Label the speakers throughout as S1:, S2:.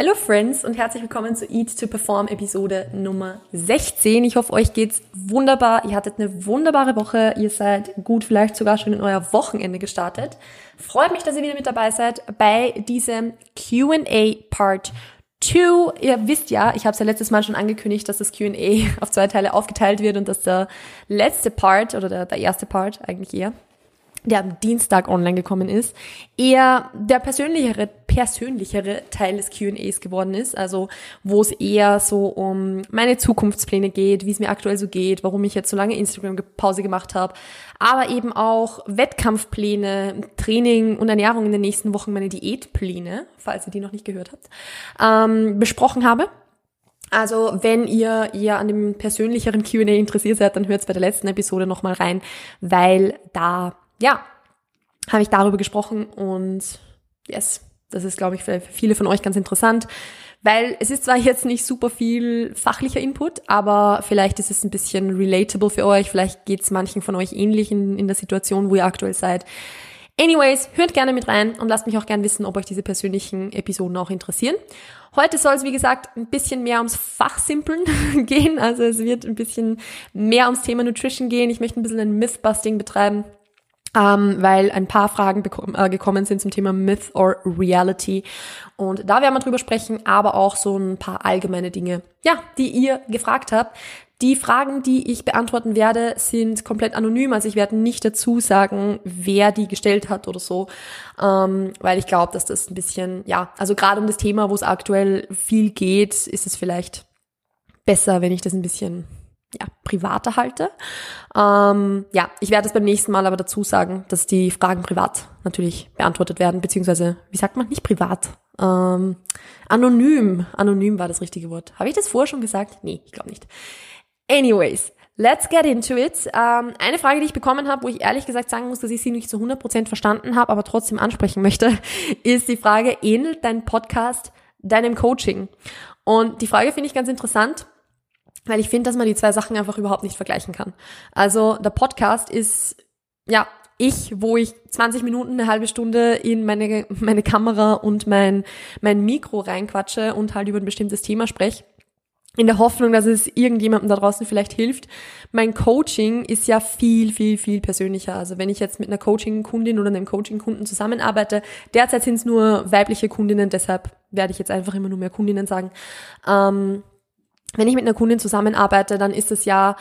S1: Hello Friends und herzlich willkommen zu Eat to Perform Episode Nummer 16. Ich hoffe, euch geht's wunderbar. Ihr hattet eine wunderbare Woche. Ihr seid gut, vielleicht sogar schon in euer Wochenende gestartet. Freut mich, dass ihr wieder mit dabei seid bei diesem Q&A Part 2. Ihr wisst ja, ich habe es ja letztes Mal schon angekündigt, dass das Q&A auf zwei Teile aufgeteilt wird und dass der letzte Part oder der, der erste Part eigentlich eher der am Dienstag online gekommen ist, eher der persönlichere, persönlichere Teil des Q&As geworden ist, also wo es eher so um meine Zukunftspläne geht, wie es mir aktuell so geht, warum ich jetzt so lange Instagram-Pause gemacht habe, aber eben auch Wettkampfpläne, Training und Ernährung in den nächsten Wochen, meine Diätpläne, falls ihr die noch nicht gehört habt, ähm, besprochen habe. Also wenn ihr eher an dem persönlicheren Q&A interessiert seid, dann hört bei der letzten Episode nochmal rein, weil da ja, habe ich darüber gesprochen und yes, das ist, glaube ich, für viele von euch ganz interessant, weil es ist zwar jetzt nicht super viel fachlicher Input, aber vielleicht ist es ein bisschen relatable für euch, vielleicht geht es manchen von euch ähnlich in, in der Situation, wo ihr aktuell seid. Anyways, hört gerne mit rein und lasst mich auch gerne wissen, ob euch diese persönlichen Episoden auch interessieren. Heute soll es, wie gesagt, ein bisschen mehr ums Fachsimpeln gehen. Also es wird ein bisschen mehr ums Thema Nutrition gehen. Ich möchte ein bisschen ein Mythbusting betreiben ähm, weil ein paar Fragen äh, gekommen sind zum Thema Myth or Reality. Und da werden wir drüber sprechen, aber auch so ein paar allgemeine Dinge, ja, die ihr gefragt habt. Die Fragen, die ich beantworten werde, sind komplett anonym. Also ich werde nicht dazu sagen, wer die gestellt hat oder so, ähm, weil ich glaube, dass das ein bisschen, ja, also gerade um das Thema, wo es aktuell viel geht, ist es vielleicht besser, wenn ich das ein bisschen ja, privater halte. Ähm, ja, ich werde es beim nächsten Mal aber dazu sagen, dass die Fragen privat natürlich beantwortet werden, beziehungsweise, wie sagt man, nicht privat, ähm, anonym. Anonym war das richtige Wort. Habe ich das vorher schon gesagt? Nee, ich glaube nicht. Anyways, let's get into it. Ähm, eine Frage, die ich bekommen habe, wo ich ehrlich gesagt sagen muss, dass ich sie nicht zu 100% verstanden habe, aber trotzdem ansprechen möchte, ist die Frage, ähnelt dein Podcast deinem Coaching? Und die Frage finde ich ganz interessant, weil ich finde, dass man die zwei Sachen einfach überhaupt nicht vergleichen kann. Also der Podcast ist, ja, ich, wo ich 20 Minuten, eine halbe Stunde in meine, meine Kamera und mein, mein Mikro reinquatsche und halt über ein bestimmtes Thema spreche. In der Hoffnung, dass es irgendjemandem da draußen vielleicht hilft. Mein Coaching ist ja viel, viel, viel persönlicher. Also wenn ich jetzt mit einer Coaching-Kundin oder einem Coaching-Kunden zusammenarbeite, derzeit sind es nur weibliche Kundinnen, deshalb werde ich jetzt einfach immer nur mehr Kundinnen sagen. Ähm, wenn ich mit einer Kundin zusammenarbeite, dann ist es ja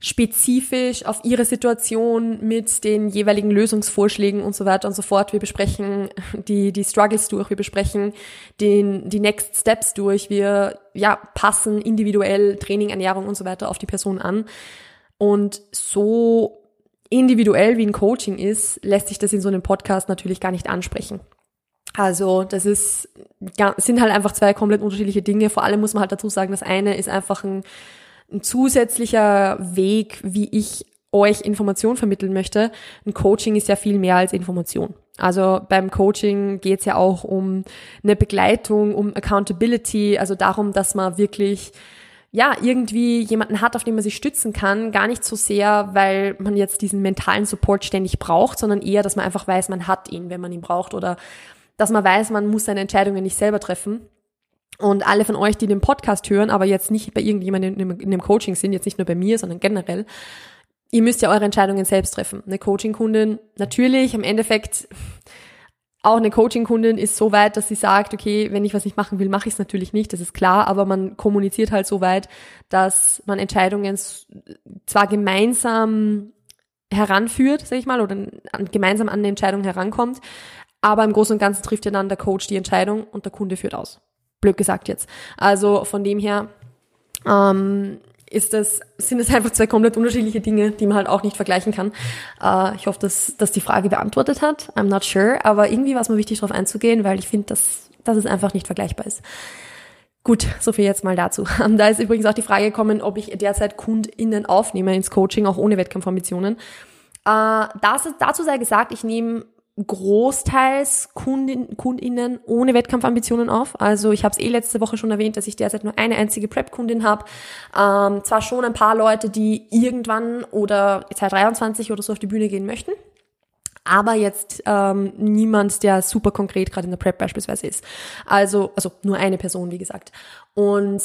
S1: spezifisch auf ihre Situation mit den jeweiligen Lösungsvorschlägen und so weiter und so fort. Wir besprechen die, die Struggles durch, wir besprechen den, die Next Steps durch, wir ja, passen individuell Training, Ernährung und so weiter auf die Person an. Und so individuell wie ein Coaching ist, lässt sich das in so einem Podcast natürlich gar nicht ansprechen. Also das ist, sind halt einfach zwei komplett unterschiedliche Dinge. Vor allem muss man halt dazu sagen, das eine ist einfach ein, ein zusätzlicher Weg, wie ich euch Information vermitteln möchte. Ein Coaching ist ja viel mehr als Information. Also beim Coaching geht es ja auch um eine Begleitung, um Accountability, also darum, dass man wirklich ja, irgendwie jemanden hat, auf den man sich stützen kann, gar nicht so sehr, weil man jetzt diesen mentalen Support ständig braucht, sondern eher, dass man einfach weiß, man hat ihn, wenn man ihn braucht oder dass man weiß, man muss seine Entscheidungen nicht selber treffen. Und alle von euch, die den Podcast hören, aber jetzt nicht bei irgendjemandem in, in dem Coaching sind, jetzt nicht nur bei mir, sondern generell, ihr müsst ja eure Entscheidungen selbst treffen. Eine Coaching-Kundin, natürlich, im Endeffekt, auch eine Coaching-Kundin ist so weit, dass sie sagt, okay, wenn ich was nicht machen will, mache ich es natürlich nicht, das ist klar, aber man kommuniziert halt so weit, dass man Entscheidungen zwar gemeinsam heranführt, sag ich mal, oder gemeinsam an eine Entscheidung herankommt, aber im Großen und Ganzen trifft ja dann der Coach die Entscheidung und der Kunde führt aus. Blöd gesagt jetzt. Also von dem her ähm, ist das, sind es einfach zwei komplett unterschiedliche Dinge, die man halt auch nicht vergleichen kann. Äh, ich hoffe, dass, dass die Frage beantwortet hat. I'm not sure. Aber irgendwie war es mir wichtig, darauf einzugehen, weil ich finde, dass, dass es einfach nicht vergleichbar ist. Gut, so viel jetzt mal dazu. Da ist übrigens auch die Frage gekommen, ob ich derzeit KundInnen aufnehme ins Coaching, auch ohne Wettkampfambitionen. Äh, das, dazu sei gesagt, ich nehme großteils Kundin, KundInnen ohne Wettkampfambitionen auf. Also ich habe es eh letzte Woche schon erwähnt, dass ich derzeit nur eine einzige Prep-Kundin habe. Ähm, zwar schon ein paar Leute, die irgendwann oder 2023 oder so auf die Bühne gehen möchten, aber jetzt ähm, niemand, der super konkret gerade in der Prep beispielsweise ist. Also, also nur eine Person, wie gesagt. Und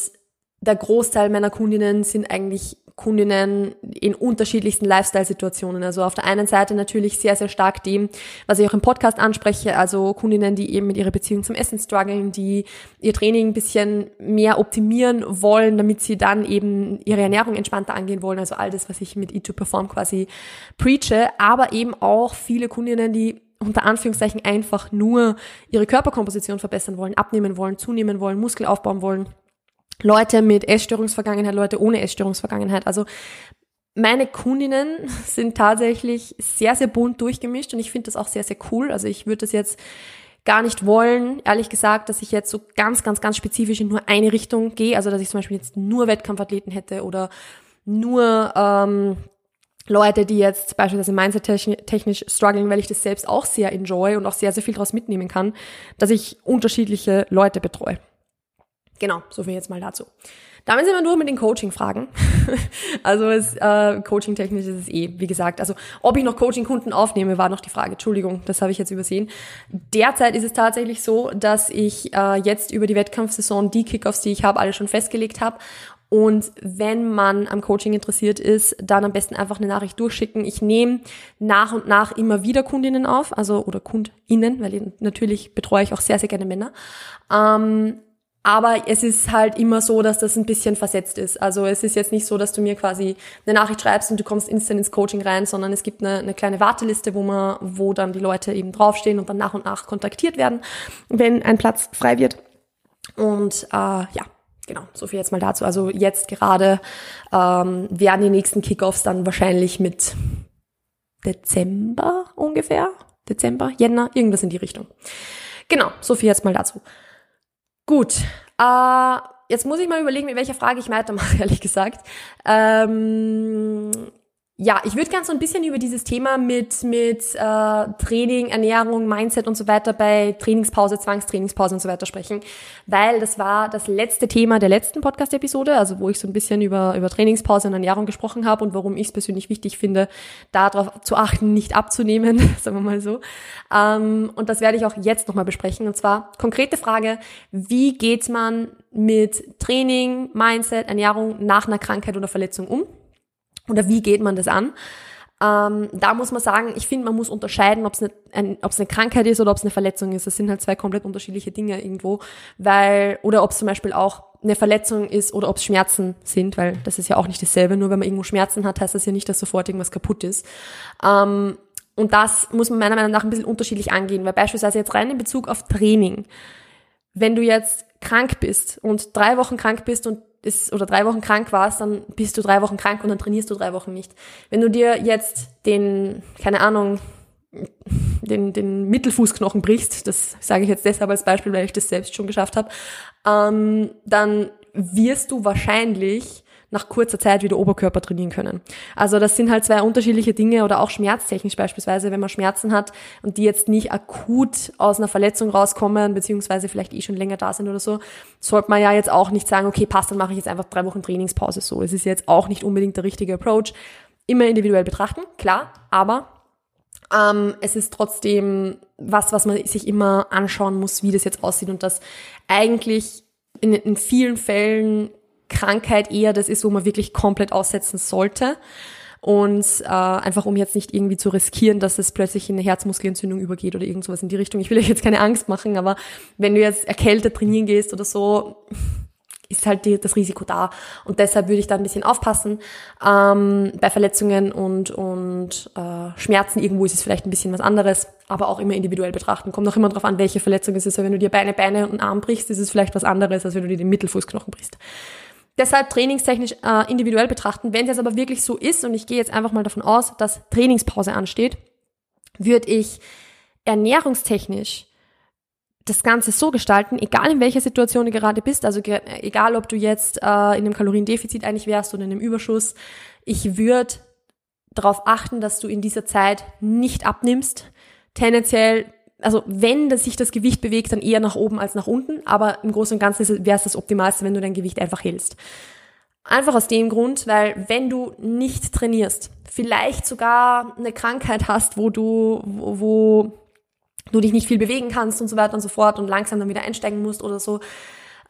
S1: der Großteil meiner Kundinnen sind eigentlich Kundinnen in unterschiedlichsten Lifestyle-Situationen. Also auf der einen Seite natürlich sehr, sehr stark dem, was ich auch im Podcast anspreche, also Kundinnen, die eben mit ihrer Beziehung zum Essen strugglen, die ihr Training ein bisschen mehr optimieren wollen, damit sie dann eben ihre Ernährung entspannter angehen wollen. Also all das, was ich mit E2Perform quasi preache, aber eben auch viele Kundinnen, die unter Anführungszeichen einfach nur ihre Körperkomposition verbessern wollen, abnehmen wollen, zunehmen wollen, Muskel aufbauen wollen Leute mit Essstörungsvergangenheit, Leute ohne Essstörungsvergangenheit. Also meine Kundinnen sind tatsächlich sehr, sehr bunt durchgemischt und ich finde das auch sehr, sehr cool. Also ich würde das jetzt gar nicht wollen, ehrlich gesagt, dass ich jetzt so ganz, ganz, ganz spezifisch in nur eine Richtung gehe. Also dass ich zum Beispiel jetzt nur Wettkampfathleten hätte oder nur ähm, Leute, die jetzt beispielsweise mindset-technisch strugglen, weil ich das selbst auch sehr enjoy und auch sehr, sehr viel daraus mitnehmen kann, dass ich unterschiedliche Leute betreue. Genau, so viel jetzt mal dazu. Damit sind wir nur mit den Coaching-Fragen. also es, äh, Coaching-technisch ist es eh, wie gesagt. Also ob ich noch Coaching-Kunden aufnehme, war noch die Frage. Entschuldigung, das habe ich jetzt übersehen. Derzeit ist es tatsächlich so, dass ich äh, jetzt über die Wettkampfsaison die Kickoffs, die ich habe, alle schon festgelegt habe. Und wenn man am Coaching interessiert ist, dann am besten einfach eine Nachricht durchschicken. Ich nehme nach und nach immer wieder Kundinnen auf, also oder KundInnen, weil natürlich betreue ich auch sehr, sehr gerne Männer. Ähm, aber es ist halt immer so, dass das ein bisschen versetzt ist. Also es ist jetzt nicht so, dass du mir quasi eine Nachricht schreibst und du kommst instant ins Coaching rein, sondern es gibt eine, eine kleine Warteliste, wo man, wo dann die Leute eben draufstehen und dann nach und nach kontaktiert werden, wenn ein Platz frei wird. Und äh, ja, genau, so viel jetzt mal dazu. Also jetzt gerade ähm, werden die nächsten Kickoffs dann wahrscheinlich mit Dezember ungefähr, Dezember, Jänner, irgendwas in die Richtung. Genau, so viel jetzt mal dazu. Gut. Äh, jetzt muss ich mal überlegen, mit welcher Frage ich weitermache, ehrlich gesagt. Ähm, ja, ich würde gerne so ein bisschen über dieses Thema mit, mit äh, Training, Ernährung, Mindset und so weiter bei Trainingspause, Zwangstrainingspause und so weiter sprechen, weil das war das letzte Thema der letzten Podcast-Episode, also wo ich so ein bisschen über, über Trainingspause und Ernährung gesprochen habe und warum ich es persönlich wichtig finde, darauf zu achten, nicht abzunehmen, sagen wir mal so. Ähm, und das werde ich auch jetzt nochmal besprechen. Und zwar konkrete Frage, wie geht man mit Training, Mindset, Ernährung nach einer Krankheit oder Verletzung um? Oder wie geht man das an? Ähm, da muss man sagen, ich finde, man muss unterscheiden, ob es eine, ein, eine Krankheit ist oder ob es eine Verletzung ist. Das sind halt zwei komplett unterschiedliche Dinge irgendwo, weil oder ob es zum Beispiel auch eine Verletzung ist oder ob es Schmerzen sind, weil das ist ja auch nicht dasselbe. Nur wenn man irgendwo Schmerzen hat, heißt das ja nicht, dass sofort irgendwas kaputt ist. Ähm, und das muss man meiner Meinung nach ein bisschen unterschiedlich angehen, weil beispielsweise jetzt rein in Bezug auf Training, wenn du jetzt krank bist und drei Wochen krank bist und ist, oder drei Wochen krank warst, dann bist du drei Wochen krank und dann trainierst du drei Wochen nicht. Wenn du dir jetzt den, keine Ahnung, den, den Mittelfußknochen brichst, das sage ich jetzt deshalb als Beispiel, weil ich das selbst schon geschafft habe, ähm, dann wirst du wahrscheinlich nach kurzer Zeit wieder Oberkörper trainieren können. Also das sind halt zwei unterschiedliche Dinge oder auch schmerztechnisch beispielsweise, wenn man Schmerzen hat und die jetzt nicht akut aus einer Verletzung rauskommen, beziehungsweise vielleicht eh schon länger da sind oder so, sollte man ja jetzt auch nicht sagen, okay, passt, dann mache ich jetzt einfach drei Wochen Trainingspause so. Es ist jetzt auch nicht unbedingt der richtige Approach. Immer individuell betrachten, klar, aber ähm, es ist trotzdem was, was man sich immer anschauen muss, wie das jetzt aussieht und das eigentlich in, in vielen Fällen Krankheit eher das ist, wo man wirklich komplett aussetzen sollte. Und äh, einfach um jetzt nicht irgendwie zu riskieren, dass es plötzlich in eine Herzmuskelentzündung übergeht oder irgend sowas in die Richtung. Ich will euch jetzt keine Angst machen, aber wenn du jetzt erkältet trainieren gehst oder so, ist halt die, das Risiko da. Und deshalb würde ich da ein bisschen aufpassen. Ähm, bei Verletzungen und, und äh, Schmerzen irgendwo ist es vielleicht ein bisschen was anderes, aber auch immer individuell betrachten. Kommt auch immer darauf an, welche Verletzung es ist. Wenn du dir Beine, Beine und Arm brichst, ist es vielleicht was anderes, als wenn du dir den Mittelfußknochen brichst. Deshalb trainingstechnisch äh, individuell betrachten. Wenn es jetzt aber wirklich so ist, und ich gehe jetzt einfach mal davon aus, dass Trainingspause ansteht, würde ich ernährungstechnisch das Ganze so gestalten, egal in welcher Situation du gerade bist, also egal ob du jetzt äh, in einem Kaloriendefizit eigentlich wärst oder in einem Überschuss, ich würde darauf achten, dass du in dieser Zeit nicht abnimmst, tendenziell also wenn sich das Gewicht bewegt, dann eher nach oben als nach unten, aber im Großen und Ganzen wäre es das Optimalste, wenn du dein Gewicht einfach hältst. Einfach aus dem Grund, weil wenn du nicht trainierst, vielleicht sogar eine Krankheit hast, wo du, wo, wo du dich nicht viel bewegen kannst und so weiter und so fort und langsam dann wieder einsteigen musst oder so,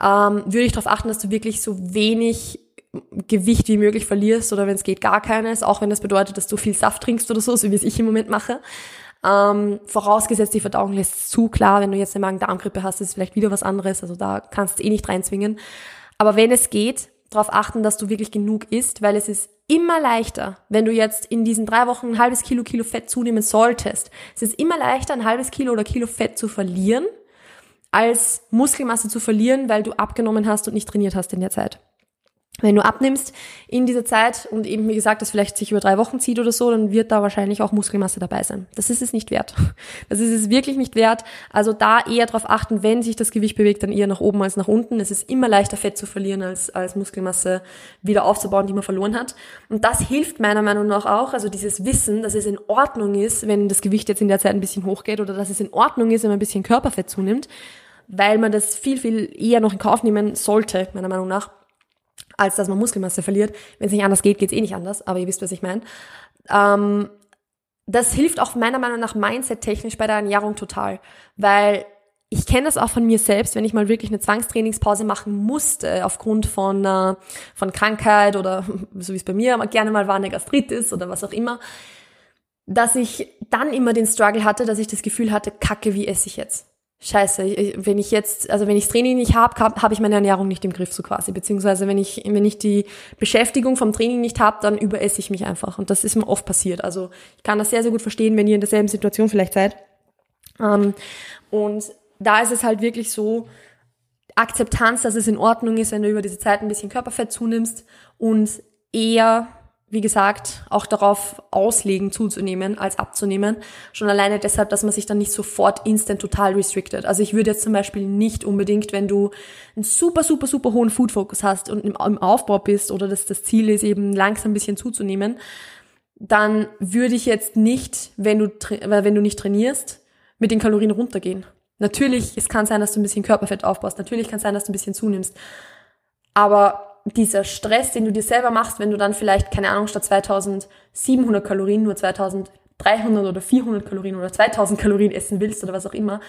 S1: ähm, würde ich darauf achten, dass du wirklich so wenig Gewicht wie möglich verlierst oder wenn es geht gar keines, auch wenn das bedeutet, dass du viel Saft trinkst oder so, so wie es ich im Moment mache. Ähm, vorausgesetzt, die Verdauung lässt zu klar, wenn du jetzt eine Magen-Darm-Grippe hast, ist vielleicht wieder was anderes, also da kannst du eh nicht reinzwingen. Aber wenn es geht, darauf achten, dass du wirklich genug isst, weil es ist immer leichter, wenn du jetzt in diesen drei Wochen ein halbes Kilo Kilo Fett zunehmen solltest. Es ist immer leichter, ein halbes Kilo oder Kilo Fett zu verlieren, als Muskelmasse zu verlieren, weil du abgenommen hast und nicht trainiert hast in der Zeit. Wenn du abnimmst in dieser Zeit und eben, wie gesagt, das vielleicht sich über drei Wochen zieht oder so, dann wird da wahrscheinlich auch Muskelmasse dabei sein. Das ist es nicht wert. Das ist es wirklich nicht wert. Also da eher darauf achten, wenn sich das Gewicht bewegt, dann eher nach oben als nach unten. Es ist immer leichter, Fett zu verlieren, als, als Muskelmasse wieder aufzubauen, die man verloren hat. Und das hilft meiner Meinung nach auch, also dieses Wissen, dass es in Ordnung ist, wenn das Gewicht jetzt in der Zeit ein bisschen hochgeht oder dass es in Ordnung ist, wenn man ein bisschen Körperfett zunimmt, weil man das viel, viel eher noch in Kauf nehmen sollte, meiner Meinung nach als dass man Muskelmasse verliert. Wenn es nicht anders geht, geht es eh nicht anders, aber ihr wisst, was ich meine. Ähm, das hilft auch meiner Meinung nach mindset-technisch bei der Ernährung total, weil ich kenne das auch von mir selbst, wenn ich mal wirklich eine Zwangstrainingspause machen musste aufgrund von, äh, von Krankheit oder so wie es bei mir gerne mal war, eine Gastritis oder was auch immer, dass ich dann immer den Struggle hatte, dass ich das Gefühl hatte, kacke, wie esse ich jetzt? Scheiße, wenn ich jetzt, also wenn ich das Training nicht habe, habe hab ich meine Ernährung nicht im Griff so quasi. Beziehungsweise wenn ich, wenn ich die Beschäftigung vom Training nicht habe, dann überesse ich mich einfach. Und das ist mir oft passiert. Also ich kann das sehr, sehr gut verstehen, wenn ihr in derselben Situation vielleicht seid. Ähm, und da ist es halt wirklich so, Akzeptanz, dass es in Ordnung ist, wenn du über diese Zeit ein bisschen Körperfett zunimmst und eher wie gesagt, auch darauf auslegen, zuzunehmen, als abzunehmen. Schon alleine deshalb, dass man sich dann nicht sofort instant total restricted. Also ich würde jetzt zum Beispiel nicht unbedingt, wenn du einen super, super, super hohen Food-Focus hast und im, Aufbau bist oder dass das Ziel ist, eben langsam ein bisschen zuzunehmen, dann würde ich jetzt nicht, wenn du, wenn du nicht trainierst, mit den Kalorien runtergehen. Natürlich, es kann sein, dass du ein bisschen Körperfett aufbaust. Natürlich kann es sein, dass du ein bisschen zunimmst. Aber dieser Stress, den du dir selber machst, wenn du dann vielleicht, keine Ahnung, statt 2700 Kalorien nur 2300 oder 400 Kalorien oder 2000 Kalorien essen willst oder was auch immer,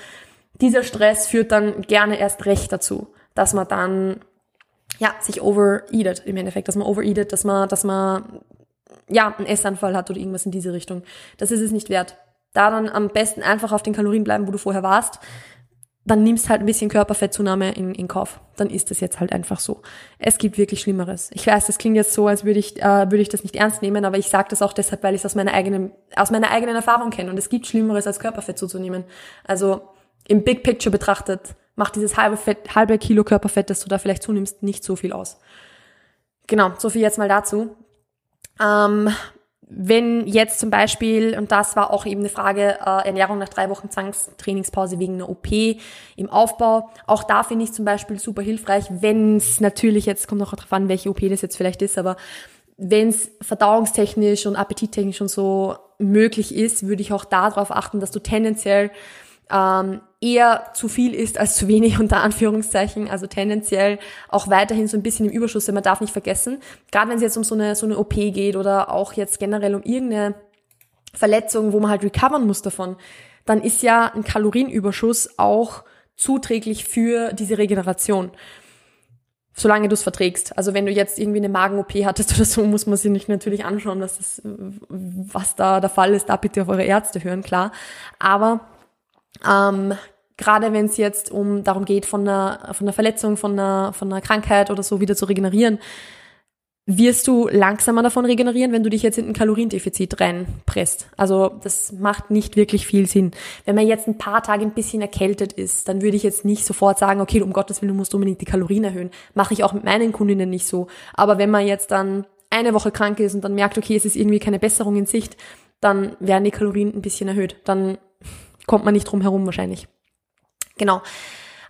S1: dieser Stress führt dann gerne erst recht dazu, dass man dann, ja, sich overeatet im Endeffekt, dass man overeatet, dass man, dass man, ja, einen Essanfall hat oder irgendwas in diese Richtung. Das ist es nicht wert. Da dann am besten einfach auf den Kalorien bleiben, wo du vorher warst dann nimmst halt ein bisschen Körperfettzunahme in, in Kauf. Dann ist das jetzt halt einfach so. Es gibt wirklich Schlimmeres. Ich weiß, das klingt jetzt so, als würde ich, äh, würde ich das nicht ernst nehmen, aber ich sage das auch deshalb, weil ich es aus meiner eigenen, aus meiner eigenen Erfahrung kenne. Und es gibt Schlimmeres, als Körperfett zuzunehmen. Also im Big Picture betrachtet macht dieses halbe, Fett, halbe Kilo Körperfett, das du da vielleicht zunimmst, nicht so viel aus. Genau, so viel jetzt mal dazu. Ähm, wenn jetzt zum Beispiel, und das war auch eben eine Frage, äh, Ernährung nach drei Wochen Zwangstrainingspause wegen einer OP im Aufbau, auch da finde ich zum Beispiel super hilfreich, wenn es natürlich, jetzt kommt noch darauf an, welche OP das jetzt vielleicht ist, aber wenn es verdauungstechnisch und appetittechnisch und so möglich ist, würde ich auch darauf achten, dass du tendenziell ähm, eher zu viel ist als zu wenig unter Anführungszeichen, also tendenziell auch weiterhin so ein bisschen im Überschuss, denn man darf nicht vergessen, gerade wenn es jetzt um so eine, so eine OP geht oder auch jetzt generell um irgendeine Verletzung, wo man halt recovern muss davon, dann ist ja ein Kalorienüberschuss auch zuträglich für diese Regeneration. Solange du es verträgst. Also wenn du jetzt irgendwie eine Magen-OP hattest oder so, muss man sich nicht natürlich anschauen, dass das, was da der Fall ist, da bitte auf eure Ärzte hören, klar. Aber ähm, gerade wenn es jetzt um darum geht, von einer, von einer Verletzung, von einer, von einer Krankheit oder so wieder zu regenerieren, wirst du langsamer davon regenerieren, wenn du dich jetzt in ein Kaloriendefizit reinpresst. Also das macht nicht wirklich viel Sinn. Wenn man jetzt ein paar Tage ein bisschen erkältet ist, dann würde ich jetzt nicht sofort sagen, okay, um Gottes Willen, du musst unbedingt die Kalorien erhöhen. Mache ich auch mit meinen Kundinnen nicht so. Aber wenn man jetzt dann eine Woche krank ist und dann merkt, okay, es ist irgendwie keine Besserung in Sicht, dann werden die Kalorien ein bisschen erhöht. Dann kommt man nicht drum herum wahrscheinlich. Genau.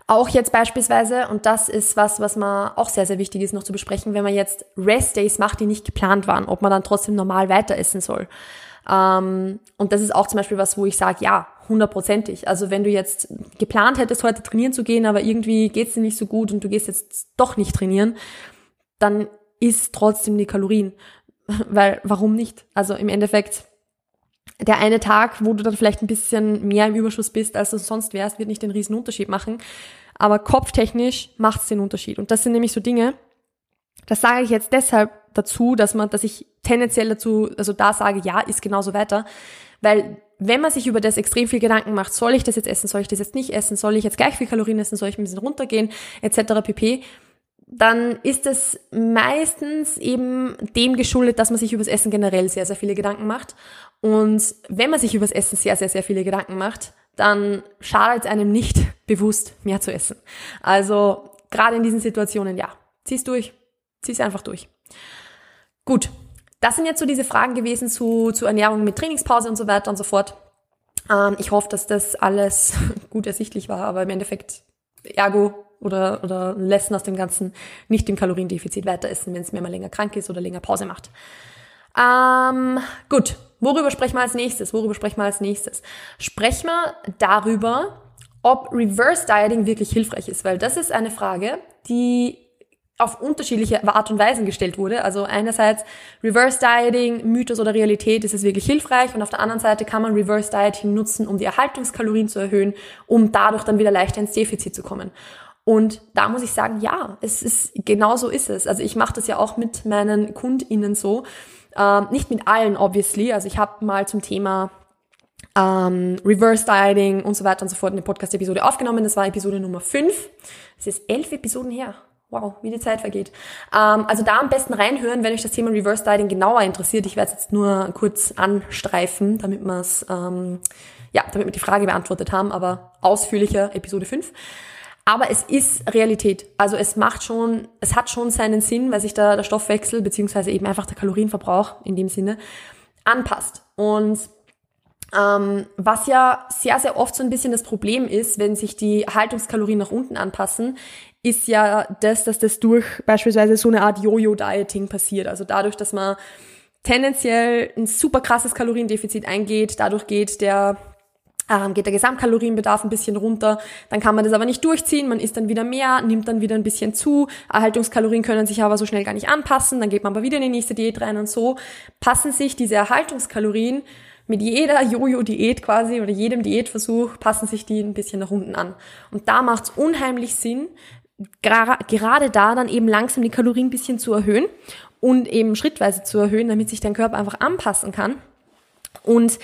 S1: Auch jetzt beispielsweise, und das ist was, was man auch sehr, sehr wichtig ist noch zu besprechen, wenn man jetzt Rest-Days macht, die nicht geplant waren, ob man dann trotzdem normal weiter essen soll. Ähm, und das ist auch zum Beispiel was, wo ich sage, ja, hundertprozentig. Also wenn du jetzt geplant hättest, heute trainieren zu gehen, aber irgendwie geht's dir nicht so gut und du gehst jetzt doch nicht trainieren, dann isst trotzdem die Kalorien weil warum nicht? Also im Endeffekt, der eine Tag, wo du dann vielleicht ein bisschen mehr im Überschuss bist, als du sonst wärst, wird nicht den riesen Unterschied machen. Aber kopftechnisch macht es den Unterschied. Und das sind nämlich so Dinge, das sage ich jetzt deshalb dazu, dass man, dass ich tendenziell dazu, also da sage, ja, ist genauso weiter. Weil wenn man sich über das extrem viel Gedanken macht, soll ich das jetzt essen, soll ich das jetzt nicht essen, soll ich jetzt gleich viel Kalorien essen, soll ich ein bisschen runtergehen, etc. pp., dann ist es meistens eben dem geschuldet, dass man sich übers Essen generell sehr, sehr viele Gedanken macht. Und wenn man sich übers Essen sehr, sehr, sehr viele Gedanken macht, dann schadet es einem nicht bewusst mehr zu essen. Also gerade in diesen Situationen, ja, zieh's durch, zieh's einfach durch. Gut, das sind jetzt so diese Fragen gewesen zu, zu Ernährung mit Trainingspause und so weiter und so fort. Ähm, ich hoffe, dass das alles gut ersichtlich war, aber im Endeffekt, ergo oder, oder lassen aus dem Ganzen nicht im Kaloriendefizit weiter essen, wenn es mir mal länger krank ist oder länger Pause macht. Ähm, gut, worüber sprechen wir als nächstes? Worüber sprechen wir als nächstes? Sprechen wir darüber, ob Reverse Dieting wirklich hilfreich ist, weil das ist eine Frage, die auf unterschiedliche Art und Weisen gestellt wurde. Also einerseits Reverse Dieting, Mythos oder Realität, ist es wirklich hilfreich und auf der anderen Seite kann man Reverse Dieting nutzen, um die Erhaltungskalorien zu erhöhen, um dadurch dann wieder leichter ins Defizit zu kommen. Und da muss ich sagen, ja, es ist genau so ist es. Also ich mache das ja auch mit meinen KundInnen so. Ähm, nicht mit allen, obviously. Also ich habe mal zum Thema ähm, Reverse Dieting und so weiter und so fort eine Podcast-Episode aufgenommen. Das war Episode Nummer 5. Es ist elf Episoden her. Wow, wie die Zeit vergeht. Ähm, also da am besten reinhören, wenn euch das Thema Reverse Dieting genauer interessiert. Ich werde es jetzt nur kurz anstreifen, damit wir es, ähm, ja, damit wir die Frage beantwortet haben, aber ausführlicher Episode 5. Aber es ist Realität. Also es macht schon, es hat schon seinen Sinn, weil sich da der Stoffwechsel beziehungsweise eben einfach der Kalorienverbrauch in dem Sinne anpasst. Und ähm, was ja sehr, sehr oft so ein bisschen das Problem ist, wenn sich die Haltungskalorien nach unten anpassen, ist ja das, dass das durch beispielsweise so eine Art Jojo-Dieting passiert. Also dadurch, dass man tendenziell ein super krasses Kaloriendefizit eingeht, dadurch geht der ähm, geht der Gesamtkalorienbedarf ein bisschen runter, dann kann man das aber nicht durchziehen, man isst dann wieder mehr, nimmt dann wieder ein bisschen zu, Erhaltungskalorien können sich aber so schnell gar nicht anpassen, dann geht man aber wieder in die nächste Diät rein und so. Passen sich diese Erhaltungskalorien mit jeder Jojo-Diät quasi oder jedem Diätversuch passen sich die ein bisschen nach unten an. Und da macht es unheimlich Sinn, gerade da dann eben langsam die Kalorien ein bisschen zu erhöhen und eben schrittweise zu erhöhen, damit sich dein Körper einfach anpassen kann. Und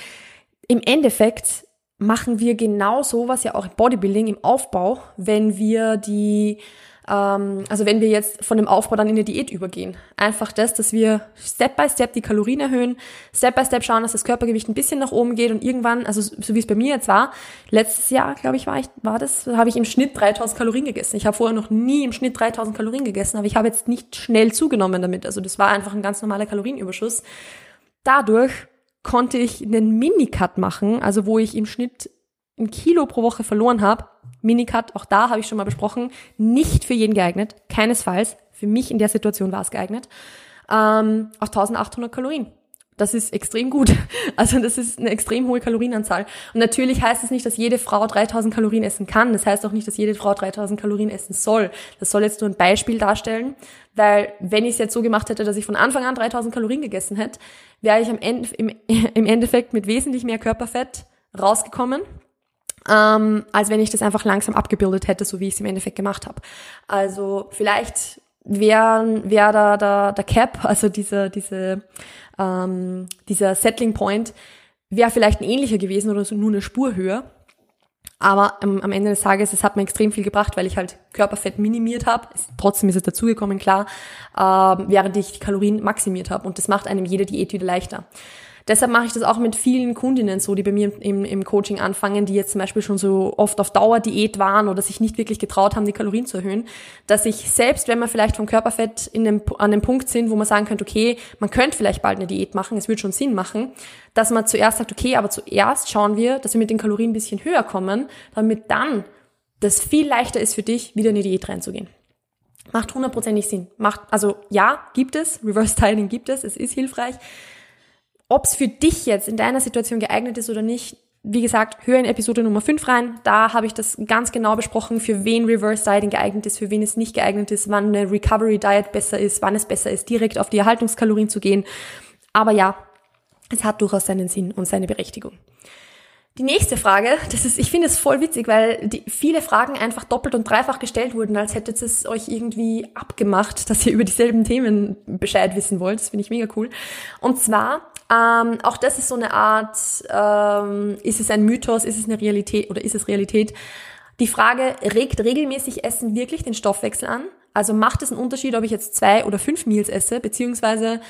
S1: im Endeffekt machen wir genau sowas ja auch im Bodybuilding, im Aufbau, wenn wir die ähm, also wenn wir jetzt von dem Aufbau dann in eine Diät übergehen. Einfach das, dass wir Step by Step die Kalorien erhöhen, Step by Step schauen, dass das Körpergewicht ein bisschen nach oben geht und irgendwann, also so wie es bei mir jetzt war, letztes Jahr, glaube ich, war ich, war das, habe ich im Schnitt 3000 Kalorien gegessen. Ich habe vorher noch nie im Schnitt 3000 Kalorien gegessen, aber ich habe jetzt nicht schnell zugenommen damit. Also das war einfach ein ganz normaler Kalorienüberschuss. Dadurch konnte ich einen Minicut machen, also wo ich im Schnitt ein Kilo pro Woche verloren habe Minicut, auch da habe ich schon mal besprochen, nicht für jeden geeignet, keinesfalls. Für mich in der Situation war es geeignet. Ähm, auf 1800 Kalorien. Das ist extrem gut. Also das ist eine extrem hohe Kalorienanzahl. Und natürlich heißt es nicht, dass jede Frau 3000 Kalorien essen kann. Das heißt auch nicht, dass jede Frau 3000 Kalorien essen soll. Das soll jetzt nur ein Beispiel darstellen, weil wenn ich es jetzt so gemacht hätte, dass ich von Anfang an 3000 Kalorien gegessen hätte, wäre ich am Ende, im, im Endeffekt mit wesentlich mehr Körperfett rausgekommen ähm, als wenn ich das einfach langsam abgebildet hätte, so wie ich es im Endeffekt gemacht habe. Also vielleicht wäre wär da der, der Cap, also diese, diese, ähm, dieser Settling Point, wäre vielleicht ein ähnlicher gewesen oder so nur eine Spur höher. Aber ähm, am Ende des Tages, es hat mir extrem viel gebracht, weil ich halt Körperfett minimiert habe. Trotzdem ist es dazugekommen, klar, ähm, während ich die Kalorien maximiert habe. Und das macht einem jede Diät wieder leichter. Deshalb mache ich das auch mit vielen Kundinnen so, die bei mir im, im Coaching anfangen, die jetzt zum Beispiel schon so oft auf Dauerdiät waren oder sich nicht wirklich getraut haben, die Kalorien zu erhöhen, dass ich selbst, wenn man vielleicht vom Körperfett in dem, an dem Punkt sind, wo man sagen könnte, okay, man könnte vielleicht bald eine Diät machen, es würde schon Sinn machen, dass man zuerst sagt, okay, aber zuerst schauen wir, dass wir mit den Kalorien ein bisschen höher kommen, damit dann das viel leichter ist für dich, wieder in die Diät reinzugehen. Macht hundertprozentig Sinn. Macht, also ja, gibt es, Reverse Styling gibt es, es ist hilfreich. Ob es für dich jetzt in deiner Situation geeignet ist oder nicht, wie gesagt, höre in Episode Nummer 5 rein. Da habe ich das ganz genau besprochen, für wen Reverse Dieting geeignet ist, für wen es nicht geeignet ist, wann eine Recovery Diet besser ist, wann es besser ist, direkt auf die Erhaltungskalorien zu gehen. Aber ja, es hat durchaus seinen Sinn und seine Berechtigung. Die nächste Frage, das ist, ich finde es voll witzig, weil die, viele Fragen einfach doppelt und dreifach gestellt wurden, als hättet es euch irgendwie abgemacht, dass ihr über dieselben Themen Bescheid wissen wollt. Das finde ich mega cool. Und zwar, ähm, auch das ist so eine Art, ähm, ist es ein Mythos, ist es eine Realität oder ist es Realität? Die Frage, regt regelmäßig Essen wirklich den Stoffwechsel an? Also macht es einen Unterschied, ob ich jetzt zwei oder fünf Meals esse, beziehungsweise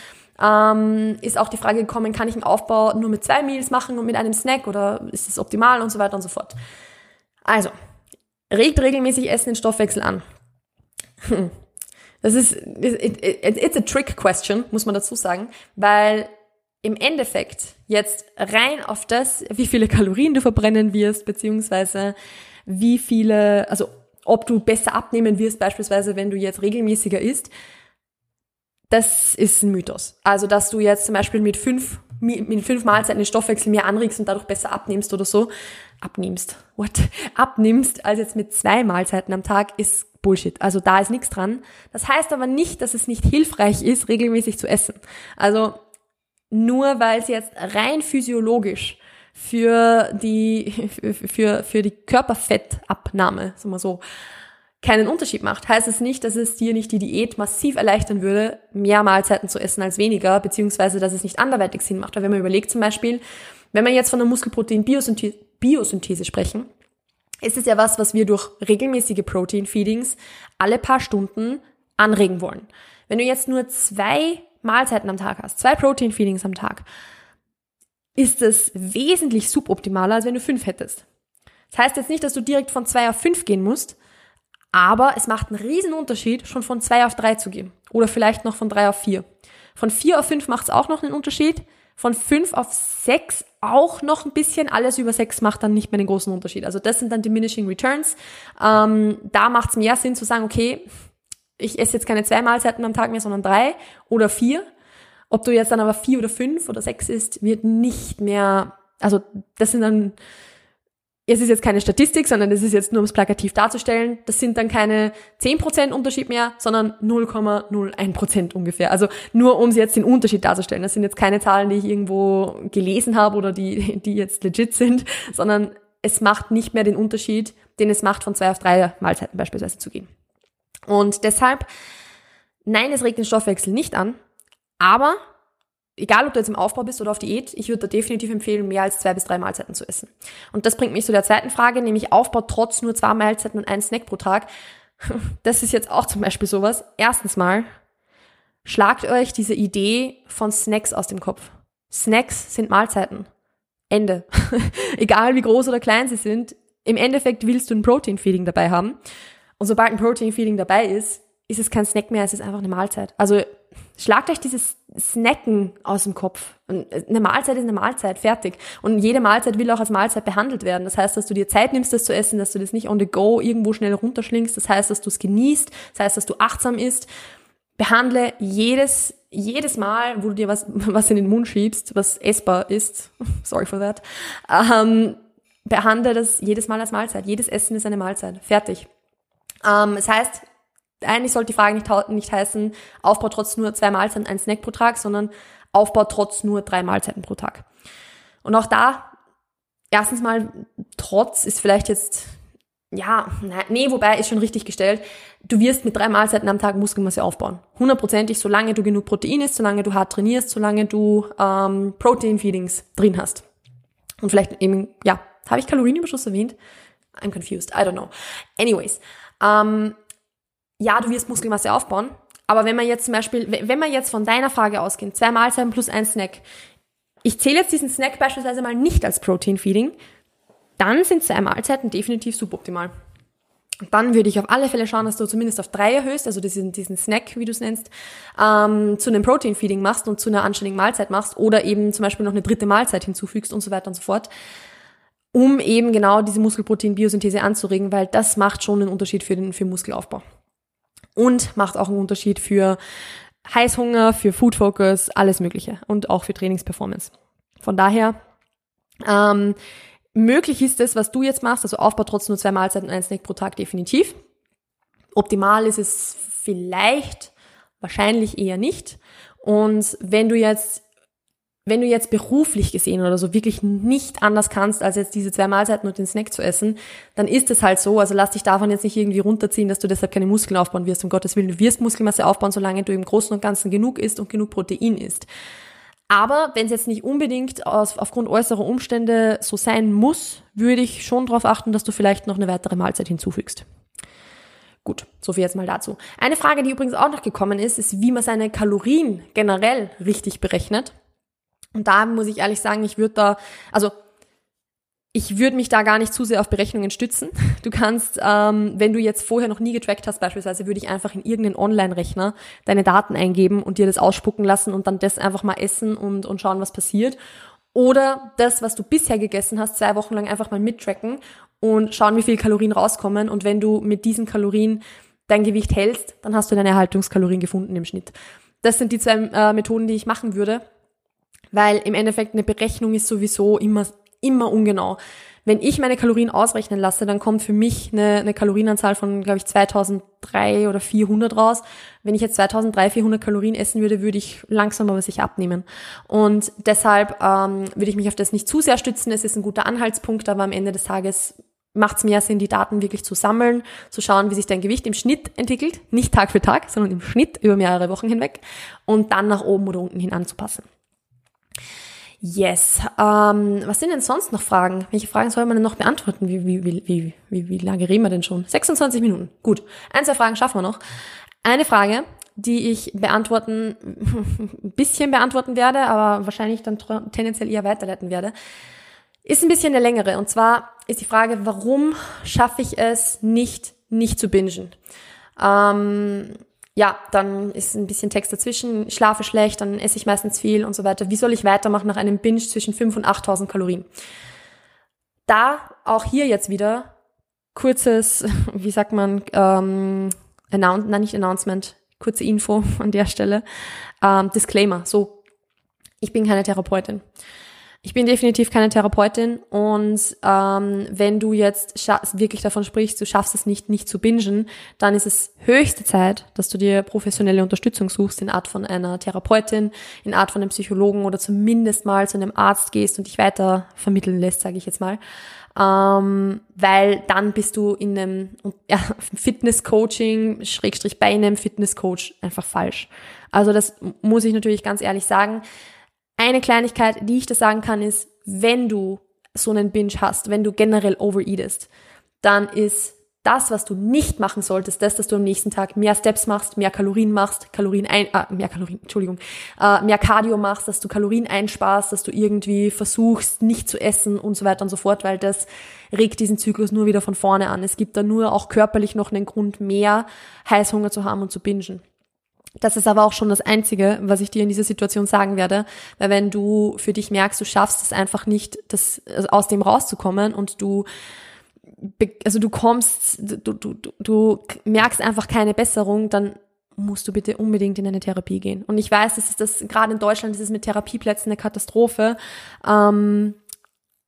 S1: ähm, ist auch die Frage gekommen, kann ich einen Aufbau nur mit zwei Meals machen und mit einem Snack oder ist das optimal und so weiter und so fort. Also, regt regelmäßig Essen den Stoffwechsel an. Das ist, it's a trick question, muss man dazu sagen, weil im Endeffekt jetzt rein auf das, wie viele Kalorien du verbrennen wirst, beziehungsweise wie viele, also ob du besser abnehmen wirst, beispielsweise wenn du jetzt regelmäßiger isst, das ist ein Mythos. Also, dass du jetzt zum Beispiel mit fünf, mit fünf Mahlzeiten den Stoffwechsel mehr anregst und dadurch besser abnimmst oder so. Abnimmst. What? Abnimmst als jetzt mit zwei Mahlzeiten am Tag ist Bullshit. Also da ist nichts dran. Das heißt aber nicht, dass es nicht hilfreich ist, regelmäßig zu essen. Also nur weil es jetzt rein physiologisch für die, für, für die Körperfettabnahme, sagen wir so, keinen Unterschied macht, heißt es nicht, dass es dir nicht die Diät massiv erleichtern würde, mehr Mahlzeiten zu essen als weniger, beziehungsweise dass es nicht anderweitig Sinn macht. Weil wenn man überlegt zum Beispiel, wenn wir jetzt von der Muskelprotein-Biosynthese Biosynthese sprechen, ist es ja was, was wir durch regelmäßige Protein-Feedings alle paar Stunden anregen wollen. Wenn du jetzt nur zwei Mahlzeiten am Tag hast, zwei Protein-Feedings am Tag, ist es wesentlich suboptimaler, als wenn du fünf hättest. Das heißt jetzt nicht, dass du direkt von zwei auf fünf gehen musst, aber es macht einen riesen Unterschied, schon von zwei auf drei zu gehen. Oder vielleicht noch von drei auf vier. Von vier auf fünf macht es auch noch einen Unterschied. Von fünf auf sechs auch noch ein bisschen. Alles über sechs macht dann nicht mehr den großen Unterschied. Also das sind dann diminishing returns. Ähm, da macht es mehr Sinn zu sagen, okay, ich esse jetzt keine zwei Mahlzeiten am Tag mehr, sondern drei oder vier. Ob du jetzt dann aber vier oder fünf oder sechs isst, wird nicht mehr, also das sind dann es ist jetzt keine Statistik, sondern es ist jetzt nur, um es plakativ darzustellen. Das sind dann keine 10% Unterschied mehr, sondern 0,01% ungefähr. Also nur, um jetzt den Unterschied darzustellen. Das sind jetzt keine Zahlen, die ich irgendwo gelesen habe oder die, die jetzt legit sind, sondern es macht nicht mehr den Unterschied, den es macht, von zwei auf drei Mahlzeiten beispielsweise zu gehen. Und deshalb, nein, es regt den Stoffwechsel nicht an, aber egal ob du jetzt im Aufbau bist oder auf Diät, ich würde da definitiv empfehlen, mehr als zwei bis drei Mahlzeiten zu essen. Und das bringt mich zu der zweiten Frage, nämlich Aufbau trotz nur zwei Mahlzeiten und ein Snack pro Tag. Das ist jetzt auch zum Beispiel sowas. Erstens mal, schlagt euch diese Idee von Snacks aus dem Kopf. Snacks sind Mahlzeiten. Ende. egal wie groß oder klein sie sind, im Endeffekt willst du ein Protein-Feeding dabei haben. Und sobald ein Protein-Feeding dabei ist, ist es kein Snack mehr, es ist einfach eine Mahlzeit. Also schlagt euch dieses Snacken aus dem Kopf. Eine Mahlzeit ist eine Mahlzeit, fertig. Und jede Mahlzeit will auch als Mahlzeit behandelt werden. Das heißt, dass du dir Zeit nimmst, das zu essen, dass du das nicht on the go irgendwo schnell runterschlingst. Das heißt, dass du es genießt. Das heißt, dass du achtsam isst. Behandle jedes, jedes Mal, wo du dir was, was in den Mund schiebst, was essbar ist. Sorry for that. Ähm, behandle das jedes Mal als Mahlzeit. Jedes Essen ist eine Mahlzeit. Fertig. Ähm, das heißt, eigentlich sollte die Frage nicht, nicht heißen, Aufbau trotz nur zwei Mahlzeiten, ein Snack pro Tag, sondern Aufbau trotz nur drei Mahlzeiten pro Tag. Und auch da, erstens mal, trotz ist vielleicht jetzt, ja, nee, wobei ist schon richtig gestellt. Du wirst mit drei Mahlzeiten am Tag Muskelmasse aufbauen. Hundertprozentig, solange du genug Protein isst, solange du hart trainierst, solange du ähm, Protein-Feedings drin hast. Und vielleicht eben, ja, habe ich Kalorienüberschuss erwähnt? I'm confused, I don't know. Anyways, ähm, ja, du wirst Muskelmasse aufbauen, aber wenn man jetzt zum Beispiel, wenn man jetzt von deiner Frage ausgeht, zwei Mahlzeiten plus ein Snack, ich zähle jetzt diesen Snack beispielsweise mal nicht als Protein Feeding, dann sind zwei Mahlzeiten definitiv suboptimal. Dann würde ich auf alle Fälle schauen, dass du zumindest auf drei erhöhst, also diesen, diesen Snack, wie du es nennst, ähm, zu einem Protein Feeding machst und zu einer anständigen Mahlzeit machst oder eben zum Beispiel noch eine dritte Mahlzeit hinzufügst und so weiter und so fort, um eben genau diese Muskelprotein-Biosynthese anzuregen, weil das macht schon einen Unterschied für den für Muskelaufbau und macht auch einen Unterschied für Heißhunger, für Food Focus, alles Mögliche und auch für Trainingsperformance. Von daher, ähm, möglich ist es, was du jetzt machst, also Aufbau trotz nur zwei Mahlzeiten und ein Snack pro Tag definitiv. Optimal ist es vielleicht, wahrscheinlich eher nicht. Und wenn du jetzt wenn du jetzt beruflich gesehen oder so wirklich nicht anders kannst, als jetzt diese zwei Mahlzeiten und den Snack zu essen, dann ist es halt so. Also lass dich davon jetzt nicht irgendwie runterziehen, dass du deshalb keine Muskeln aufbauen wirst. Um Gottes Willen, du wirst Muskelmasse aufbauen, solange du im Großen und Ganzen genug isst und genug Protein isst. Aber wenn es jetzt nicht unbedingt aus, aufgrund äußerer Umstände so sein muss, würde ich schon darauf achten, dass du vielleicht noch eine weitere Mahlzeit hinzufügst. Gut, so viel jetzt mal dazu. Eine Frage, die übrigens auch noch gekommen ist, ist, wie man seine Kalorien generell richtig berechnet. Und da muss ich ehrlich sagen, ich würde da, also ich würde mich da gar nicht zu sehr auf Berechnungen stützen. Du kannst, ähm, wenn du jetzt vorher noch nie getrackt hast, beispielsweise, würde ich einfach in irgendeinen Online-Rechner deine Daten eingeben und dir das ausspucken lassen und dann das einfach mal essen und, und schauen, was passiert. Oder das, was du bisher gegessen hast, zwei Wochen lang einfach mal mittracken und schauen, wie viele Kalorien rauskommen. Und wenn du mit diesen Kalorien dein Gewicht hältst, dann hast du deine Erhaltungskalorien gefunden im Schnitt. Das sind die zwei äh, Methoden, die ich machen würde weil im Endeffekt eine Berechnung ist sowieso immer, immer ungenau. Wenn ich meine Kalorien ausrechnen lasse, dann kommt für mich eine, eine Kalorienanzahl von, glaube ich, 2003 oder 400 raus. Wenn ich jetzt 2300, 400 Kalorien essen würde, würde ich langsam aber sich abnehmen. Und deshalb ähm, würde ich mich auf das nicht zu sehr stützen. Es ist ein guter Anhaltspunkt, aber am Ende des Tages macht es mehr Sinn, die Daten wirklich zu sammeln, zu schauen, wie sich dein Gewicht im Schnitt entwickelt, nicht Tag für Tag, sondern im Schnitt über mehrere Wochen hinweg und dann nach oben oder unten hin anzupassen. Yes. Ähm, was sind denn sonst noch Fragen? Welche Fragen soll man denn noch beantworten? Wie, wie, wie, wie, wie, wie lange reden wir denn schon? 26 Minuten. Gut. Ein, zwei Fragen schaffen wir noch. Eine Frage, die ich beantworten, ein bisschen beantworten werde, aber wahrscheinlich dann tendenziell eher weiterleiten werde, ist ein bisschen eine längere. Und zwar ist die Frage, warum schaffe ich es nicht, nicht zu bingen? Ähm, ja, dann ist ein bisschen Text dazwischen, schlafe schlecht, dann esse ich meistens viel und so weiter. Wie soll ich weitermachen nach einem Binge zwischen 5 und 8.000 Kalorien? Da auch hier jetzt wieder kurzes, wie sagt man, ähm, Announce, nein, nicht Announcement, kurze Info an der Stelle. Ähm, Disclaimer, so, ich bin keine Therapeutin. Ich bin definitiv keine Therapeutin und ähm, wenn du jetzt wirklich davon sprichst, du schaffst es nicht, nicht zu bingen, dann ist es höchste Zeit, dass du dir professionelle Unterstützung suchst in Art von einer Therapeutin, in Art von einem Psychologen oder zumindest mal zu einem Arzt gehst und dich weiter vermitteln lässt, sage ich jetzt mal. Ähm, weil dann bist du in einem ja, Fitness-Coaching, Schrägstrich bei einem Fitness-Coach einfach falsch. Also das muss ich natürlich ganz ehrlich sagen eine Kleinigkeit, die ich dir sagen kann, ist, wenn du so einen Binge hast, wenn du generell overeatest, dann ist das, was du nicht machen solltest, das, dass du am nächsten Tag mehr Steps machst, mehr Kalorien machst, Kalorien ein, äh, mehr Kalorien, Entschuldigung, äh, mehr Cardio machst, dass du Kalorien einsparst, dass du irgendwie versuchst, nicht zu essen und so weiter und so fort, weil das regt diesen Zyklus nur wieder von vorne an. Es gibt da nur auch körperlich noch einen Grund, mehr Heißhunger zu haben und zu bingen. Das ist aber auch schon das Einzige, was ich dir in dieser Situation sagen werde, weil wenn du für dich merkst, du schaffst es einfach nicht, das, also aus dem rauszukommen und du also du kommst, du, du, du merkst einfach keine Besserung, dann musst du bitte unbedingt in eine Therapie gehen. Und ich weiß, das ist das, gerade in Deutschland ist es mit Therapieplätzen eine Katastrophe. Ähm,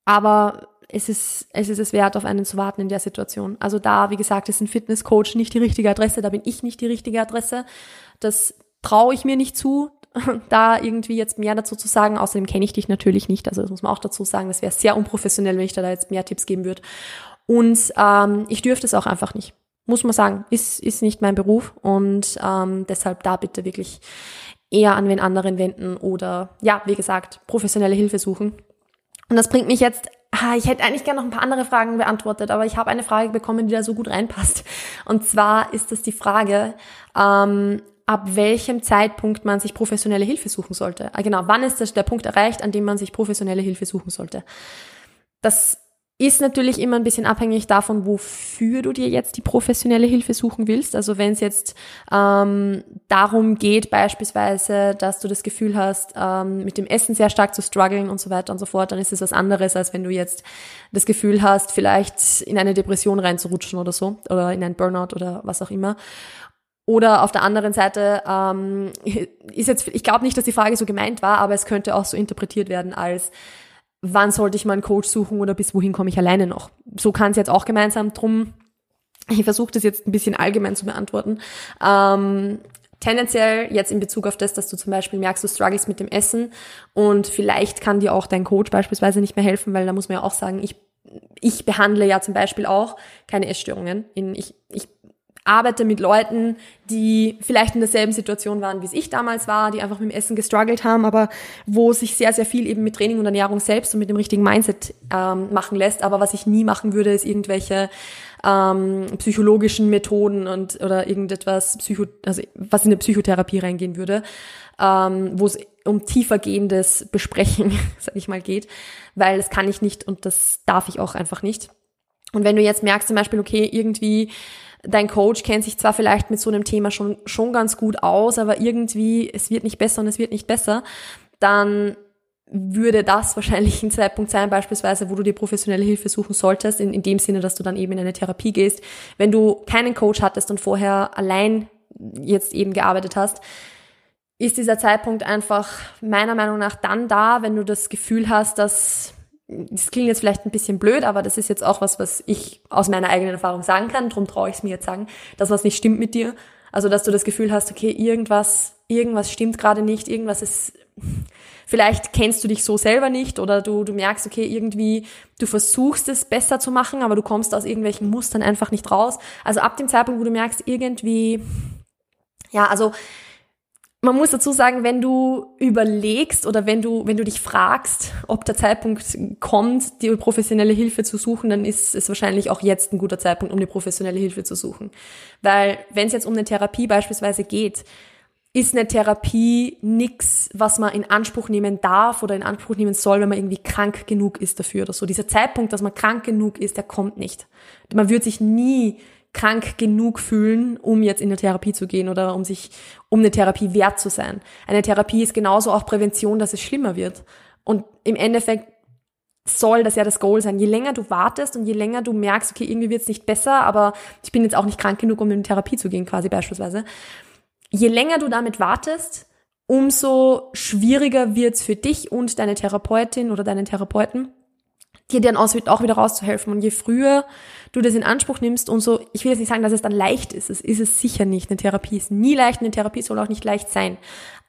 S1: aber es ist, es ist es wert, auf einen zu warten in der Situation. Also da, wie gesagt, ist ein Fitnesscoach nicht die richtige Adresse, da bin ich nicht die richtige Adresse. Das traue ich mir nicht zu, da irgendwie jetzt mehr dazu zu sagen. Außerdem kenne ich dich natürlich nicht, also das muss man auch dazu sagen. Das wäre sehr unprofessionell, wenn ich da jetzt mehr Tipps geben würde. Und ähm, ich dürfte es auch einfach nicht. Muss man sagen, ist, ist nicht mein Beruf und ähm, deshalb da bitte wirklich eher an wen anderen wenden oder ja, wie gesagt, professionelle Hilfe suchen. Und das bringt mich jetzt Ah, ich hätte eigentlich gerne noch ein paar andere Fragen beantwortet, aber ich habe eine Frage bekommen, die da so gut reinpasst. Und zwar ist das die Frage, ähm, ab welchem Zeitpunkt man sich professionelle Hilfe suchen sollte. Ah, genau, wann ist das der Punkt erreicht, an dem man sich professionelle Hilfe suchen sollte? Das ist natürlich immer ein bisschen abhängig davon, wofür du dir jetzt die professionelle Hilfe suchen willst. Also wenn es jetzt ähm, darum geht, beispielsweise, dass du das Gefühl hast, ähm, mit dem Essen sehr stark zu strugglen und so weiter und so fort, dann ist es was anderes, als wenn du jetzt das Gefühl hast, vielleicht in eine Depression reinzurutschen oder so, oder in ein Burnout oder was auch immer. Oder auf der anderen Seite ähm, ist jetzt, ich glaube nicht, dass die Frage so gemeint war, aber es könnte auch so interpretiert werden als wann sollte ich mal einen Coach suchen oder bis wohin komme ich alleine noch. So kann es jetzt auch gemeinsam drum. Ich versuche das jetzt ein bisschen allgemein zu beantworten. Ähm, tendenziell jetzt in Bezug auf das, dass du zum Beispiel merkst, du struggles mit dem Essen und vielleicht kann dir auch dein Coach beispielsweise nicht mehr helfen, weil da muss man ja auch sagen, ich, ich behandle ja zum Beispiel auch keine Essstörungen. In, ich, ich arbeite mit Leuten, die vielleicht in derselben Situation waren, wie es ich damals war, die einfach mit dem Essen gestruggelt haben, aber wo sich sehr, sehr viel eben mit Training und Ernährung selbst und mit dem richtigen Mindset ähm, machen lässt. Aber was ich nie machen würde, ist irgendwelche ähm, psychologischen Methoden und oder irgendetwas Psycho, also was in eine Psychotherapie reingehen würde, ähm, wo es um tiefergehendes Besprechen, sag ich mal, geht, weil das kann ich nicht und das darf ich auch einfach nicht. Und wenn du jetzt merkst zum Beispiel, okay, irgendwie dein Coach kennt sich zwar vielleicht mit so einem Thema schon, schon ganz gut aus, aber irgendwie, es wird nicht besser und es wird nicht besser, dann würde das wahrscheinlich ein Zeitpunkt sein, beispielsweise, wo du dir professionelle Hilfe suchen solltest, in, in dem Sinne, dass du dann eben in eine Therapie gehst. Wenn du keinen Coach hattest und vorher allein jetzt eben gearbeitet hast, ist dieser Zeitpunkt einfach meiner Meinung nach dann da, wenn du das Gefühl hast, dass das klingt jetzt vielleicht ein bisschen blöd, aber das ist jetzt auch was, was ich aus meiner eigenen Erfahrung sagen kann. Darum traue ich es mir jetzt sagen, dass was nicht stimmt mit dir. Also, dass du das Gefühl hast, okay, irgendwas, irgendwas stimmt gerade nicht, irgendwas ist, vielleicht kennst du dich so selber nicht oder du, du merkst, okay, irgendwie, du versuchst es besser zu machen, aber du kommst aus irgendwelchen Mustern einfach nicht raus. Also ab dem Zeitpunkt, wo du merkst, irgendwie, ja, also man muss dazu sagen, wenn du überlegst oder wenn du, wenn du dich fragst, ob der Zeitpunkt kommt, die professionelle Hilfe zu suchen, dann ist es wahrscheinlich auch jetzt ein guter Zeitpunkt, um die professionelle Hilfe zu suchen. Weil wenn es jetzt um eine Therapie beispielsweise geht, ist eine Therapie nix, was man in Anspruch nehmen darf oder in Anspruch nehmen soll, wenn man irgendwie krank genug ist dafür oder so. Dieser Zeitpunkt, dass man krank genug ist, der kommt nicht. Man wird sich nie krank genug fühlen, um jetzt in eine Therapie zu gehen oder um sich, um eine Therapie wert zu sein. Eine Therapie ist genauso auch Prävention, dass es schlimmer wird. Und im Endeffekt soll das ja das Goal sein. Je länger du wartest und je länger du merkst, okay, irgendwie wird es nicht besser, aber ich bin jetzt auch nicht krank genug, um in eine Therapie zu gehen, quasi beispielsweise. Je länger du damit wartest, umso schwieriger wird es für dich und deine Therapeutin oder deinen Therapeuten, dir dann auch wieder rauszuhelfen. Und je früher du das in Anspruch nimmst und so, ich will jetzt nicht sagen, dass es dann leicht ist. Es ist es sicher nicht. Eine Therapie ist nie leicht, eine Therapie soll auch nicht leicht sein.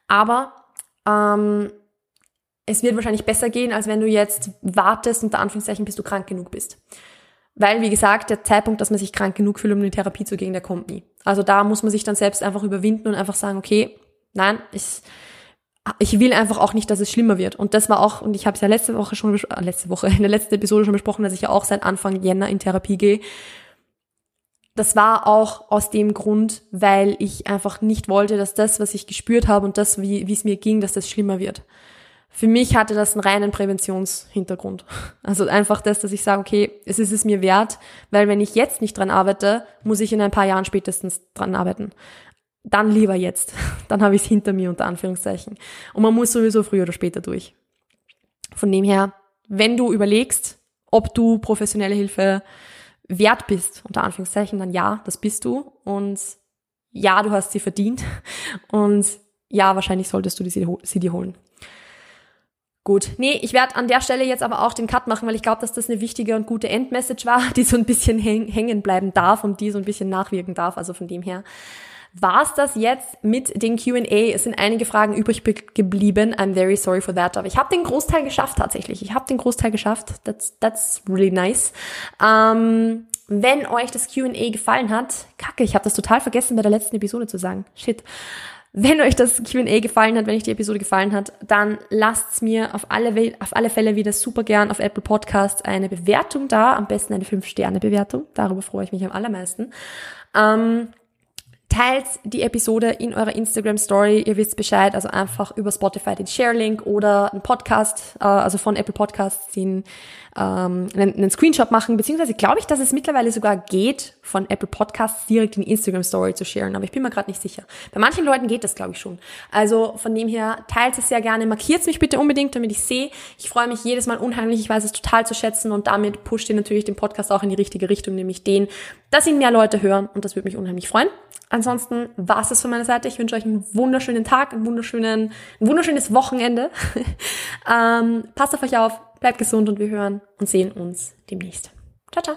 S1: Aber ähm, es wird wahrscheinlich besser gehen, als wenn du jetzt wartest, unter Anführungszeichen, bis du krank genug bist. Weil, wie gesagt, der Zeitpunkt, dass man sich krank genug fühlt, um in die Therapie zu gehen, der kommt nie. Also da muss man sich dann selbst einfach überwinden und einfach sagen, okay, nein, ich, ich will einfach auch nicht, dass es schlimmer wird. Und das war auch, und ich habe es ja letzte Woche schon, äh, letzte Woche, in der letzten Episode schon besprochen, dass ich ja auch seit Anfang Jänner in Therapie gehe. Das war auch aus dem Grund, weil ich einfach nicht wollte, dass das, was ich gespürt habe und das, wie, es mir ging, dass das schlimmer wird. Für mich hatte das einen reinen Präventionshintergrund. Also einfach das, dass ich sage, okay, es ist es mir wert, weil wenn ich jetzt nicht dran arbeite, muss ich in ein paar Jahren spätestens dran arbeiten dann lieber jetzt. Dann habe ich es hinter mir, unter Anführungszeichen. Und man muss sowieso früher oder später durch. Von dem her, wenn du überlegst, ob du professionelle Hilfe wert bist, unter Anführungszeichen, dann ja, das bist du. Und ja, du hast sie verdient. Und ja, wahrscheinlich solltest du sie, sie dir holen. Gut, nee, ich werde an der Stelle jetzt aber auch den Cut machen, weil ich glaube, dass das eine wichtige und gute Endmessage war, die so ein bisschen hängen bleiben darf und die so ein bisschen nachwirken darf. Also von dem her war's das jetzt mit den Q&A. Es sind einige Fragen übrig geblieben. I'm very sorry for that. Aber ich habe den Großteil geschafft tatsächlich. Ich habe den Großteil geschafft. That's, that's really nice. Ähm, wenn euch das Q&A gefallen hat, kacke, ich habe das total vergessen bei der letzten Episode zu sagen. Shit. Wenn euch das Q&A gefallen hat, wenn euch die Episode gefallen hat, dann lasst's mir auf alle, auf alle Fälle wieder super gern auf Apple Podcasts eine Bewertung da. Am besten eine 5-Sterne-Bewertung. Darüber freue ich mich am allermeisten. Ähm, Teilt die Episode in eurer Instagram Story. Ihr wisst Bescheid, also einfach über Spotify den Share-Link oder einen Podcast, äh, also von Apple Podcasts den ähm, einen, einen Screenshot machen, beziehungsweise glaube ich, dass es mittlerweile sogar geht, von Apple Podcasts direkt in Instagram Story zu sharen, aber ich bin mir gerade nicht sicher. Bei manchen Leuten geht das, glaube ich, schon. Also von dem her, teilt es sehr gerne, markiert mich bitte unbedingt, damit ich sehe. Ich freue mich jedes Mal unheimlich, ich weiß es total zu schätzen und damit pusht ihr natürlich den Podcast auch in die richtige Richtung, nämlich den, dass ihn mehr Leute hören und das würde mich unheimlich freuen. Ansonsten war es das von meiner Seite. Ich wünsche euch einen wunderschönen Tag, einen wunderschönen, ein wunderschönes Wochenende. ähm, passt auf euch auf, bleib gesund und wir hören und sehen uns demnächst. Ciao, ciao.